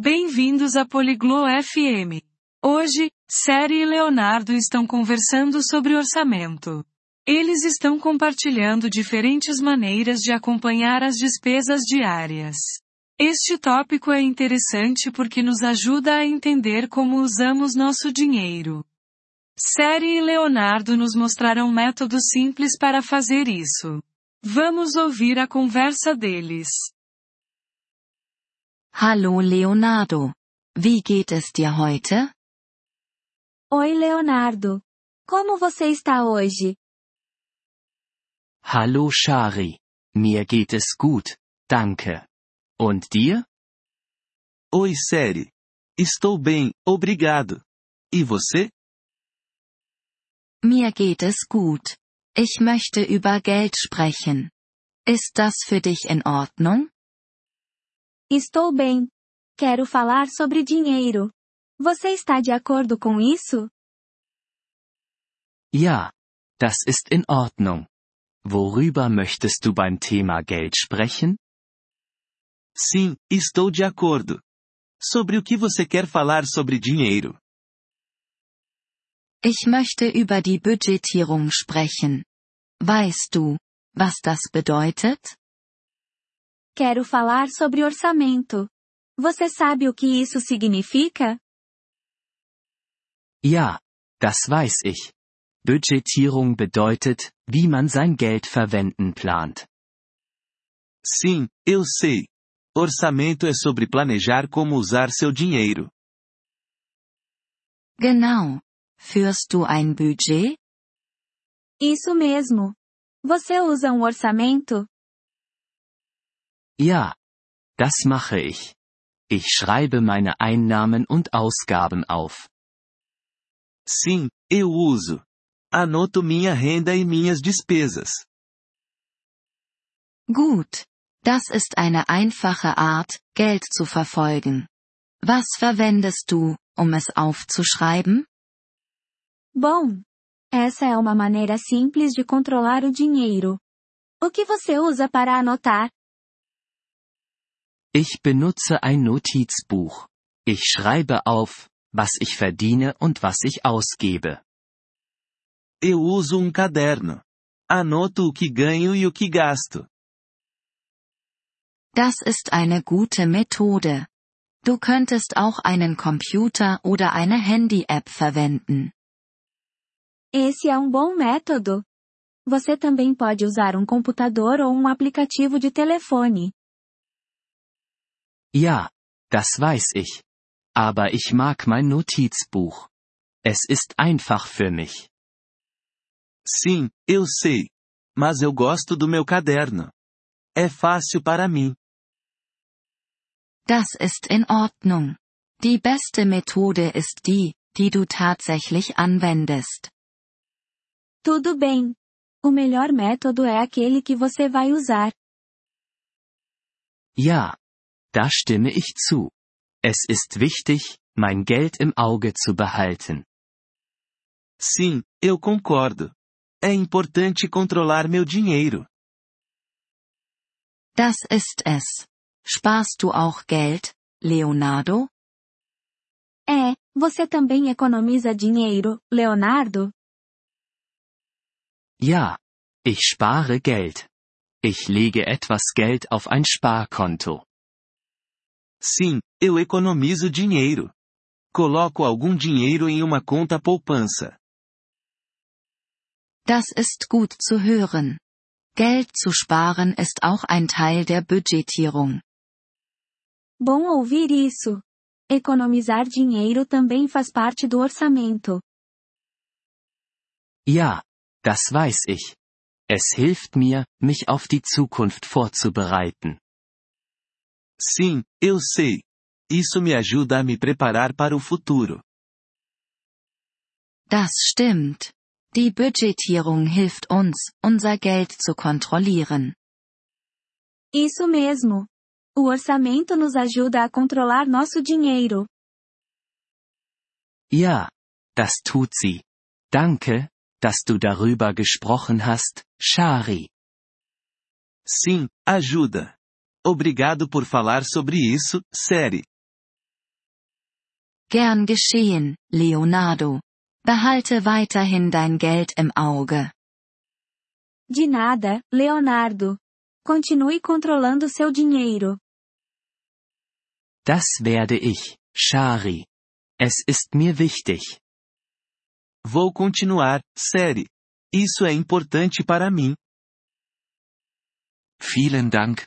Bem-vindos a Poliglo FM. Hoje, Série e Leonardo estão conversando sobre orçamento. Eles estão compartilhando diferentes maneiras de acompanhar as despesas diárias. Este tópico é interessante porque nos ajuda a entender como usamos nosso dinheiro. Série e Leonardo nos mostrarão métodos simples para fazer isso. Vamos ouvir a conversa deles. Hallo Leonardo. Wie geht es dir heute? Oi Leonardo. Como você está hoje? Hallo Shari. Mir geht es gut, danke. Und dir? Oi Seri. Estou bem, obrigado. E você? Mir geht es gut. Ich möchte über Geld sprechen. Ist das für dich in Ordnung? Estou bem. Quero falar sobre dinheiro. Você está de acordo com isso? Ja. Das ist in Ordnung. Worüber möchtest du beim Thema Geld sprechen? Sim, estou de acordo. Sobre o que você quer falar sobre dinheiro? Ich möchte über die Budgetierung sprechen. Weißt du, was das bedeutet? Quero falar sobre orçamento. Você sabe o que isso significa? Ja. Das weiß ich. Budgetierung bedeutet, wie man sein Geld verwenden plant. Sim, eu sei. Orçamento é sobre planejar como usar seu dinheiro. Genau. Führst du ein Budget? Isso mesmo. Você usa um orçamento? Ja. Das mache ich. Ich schreibe meine Einnahmen und Ausgaben auf. Sim, eu uso. Anoto minha renda e minhas despesas. Gut. Das ist eine einfache Art, Geld zu verfolgen. Was verwendest du, um es aufzuschreiben? Bom. Essa é uma maneira simples de controlar o dinheiro. O que você usa para anotar? Ich benutze ein Notizbuch. Ich schreibe auf, was ich verdiene und was ich ausgebe. Eu uso um caderno. Anoto o que ganho e o que gasto. Das ist eine gute Methode. Du könntest auch einen Computer oder eine Handy-App verwenden. Esse é um bom método. Você também pode usar um computador ou um aplicativo de telefone. Ja, das weiß ich. Aber ich mag mein Notizbuch. Es ist einfach für mich. Sim, eu sei. Mas eu gosto do meu caderno. É fácil para mim. Das ist in Ordnung. Die beste Methode ist die, die du tatsächlich anwendest. Tudo bem. O melhor método é aquele que você vai usar. Ja. Da stimme ich zu. Es ist wichtig, mein Geld im Auge zu behalten. Sim, eu concordo. É importante controlar meu dinheiro. Das ist es. Sparst du auch Geld, Leonardo? É, você também economiza dinheiro, Leonardo? Ja. Ich spare Geld. Ich lege etwas Geld auf ein Sparkonto. Sim, eu economizo dinheiro. Coloco algum dinheiro em uma conta poupança. Das ist gut zu hören. Geld zu sparen ist auch ein Teil der Budgetierung. Bom ouvir isso. Economizar dinheiro também faz parte do orçamento. Ja. Das weiß ich. Es hilft mir, mich auf die Zukunft vorzubereiten. Sim, eu sei. Isso me ajuda a me preparar para o futuro. Das stimmt. Die Budgetierung hilft uns, unser Geld zu kontrollieren. Isso mesmo. O orçamento nos ajuda a controlar nosso dinheiro. Ja. Das tut sie. Danke, dass du darüber gesprochen hast, Shari. Sim, ajuda. Obrigado por falar sobre isso, Seri. Gern geschehen, Leonardo. Behalte weiterhin dein Geld im Auge. De nada, Leonardo. Continue controlando seu dinheiro. Das werde ich, Shari. Es ist mir wichtig. Vou continuar, série. Isso é importante para mim. Vielen Dank,